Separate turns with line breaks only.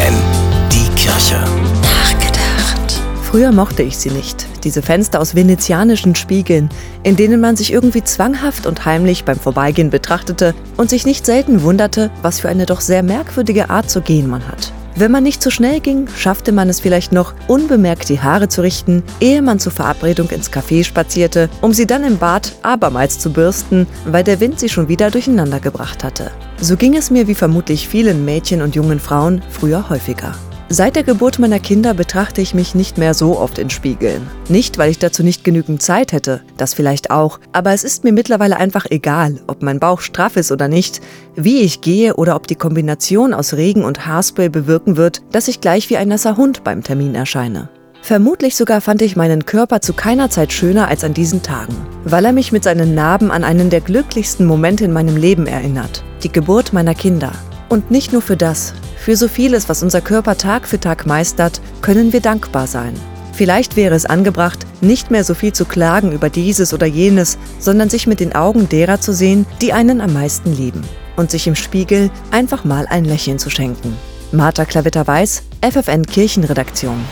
FFN, die Kirche.
Nachgedacht. Früher mochte ich sie nicht. Diese Fenster aus venezianischen Spiegeln, in denen man sich irgendwie zwanghaft und heimlich beim Vorbeigehen betrachtete und sich nicht selten wunderte, was für eine doch sehr merkwürdige Art zu gehen man hat. Wenn man nicht zu so schnell ging, schaffte man es vielleicht noch, unbemerkt die Haare zu richten, ehe man zur Verabredung ins Café spazierte, um sie dann im Bad abermals zu bürsten, weil der Wind sie schon wieder durcheinander gebracht hatte. So ging es mir wie vermutlich vielen Mädchen und jungen Frauen früher häufiger. Seit der Geburt meiner Kinder betrachte ich mich nicht mehr so oft in Spiegeln. Nicht, weil ich dazu nicht genügend Zeit hätte, das vielleicht auch, aber es ist mir mittlerweile einfach egal, ob mein Bauch straff ist oder nicht, wie ich gehe oder ob die Kombination aus Regen und Haarspray bewirken wird, dass ich gleich wie ein nasser Hund beim Termin erscheine. Vermutlich sogar fand ich meinen Körper zu keiner Zeit schöner als an diesen Tagen, weil er mich mit seinen Narben an einen der glücklichsten Momente in meinem Leben erinnert, die Geburt meiner Kinder. Und nicht nur für das, für so vieles, was unser Körper Tag für Tag meistert, können wir dankbar sein. Vielleicht wäre es angebracht, nicht mehr so viel zu klagen über dieses oder jenes, sondern sich mit den Augen derer zu sehen, die einen am meisten lieben. Und sich im Spiegel einfach mal ein Lächeln zu schenken. Martha Klavitter-Weiß, FFN Kirchenredaktion.